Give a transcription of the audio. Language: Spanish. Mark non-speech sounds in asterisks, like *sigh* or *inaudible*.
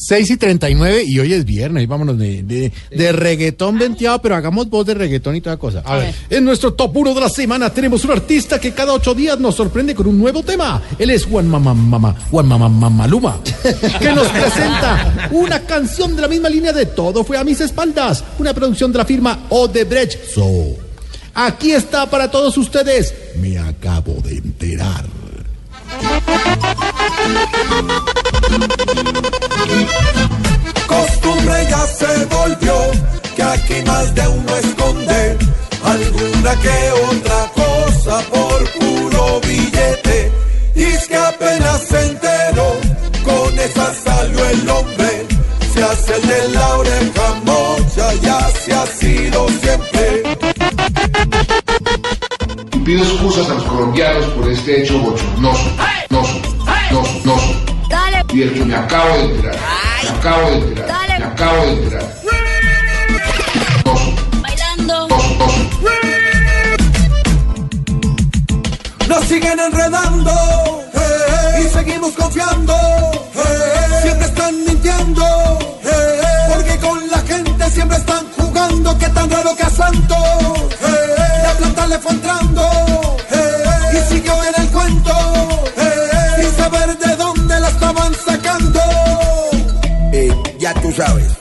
6 y 39 y hoy es viernes, vámonos de, de, de reggaetón venteado, pero hagamos voz de reggaetón y toda cosa. A, ver. en nuestro top 1 de la semana tenemos un artista que cada ocho días nos sorprende con un nuevo tema. Él es Juan Mamá Mamá, Juan Mamá Mamá Luma, que nos *laughs* presenta una canción de la misma línea de Todo fue a mis espaldas, una producción de la firma Odebrecht. So, aquí está para todos ustedes. Me acabo de enterar. *laughs* que aquí más de uno esconde alguna que otra cosa por puro billete. Y es que apenas se enteró, con esa salió el hombre. Se hace el de la oreja mocha y así ha sido siempre. Pido excusas a los colombianos por este hecho bochornoso, noso, noso, noso. Dale, Y el que me acabo de enterar, me acabo de enterar, me acabo de enterar. Siguen enredando y seguimos confiando. Siempre están mintiendo porque con la gente siempre están jugando. Que tan raro que a Santo la planta le fue entrando y siguió en el cuento sin saber de dónde la estaban sacando. Eh, ya tú sabes.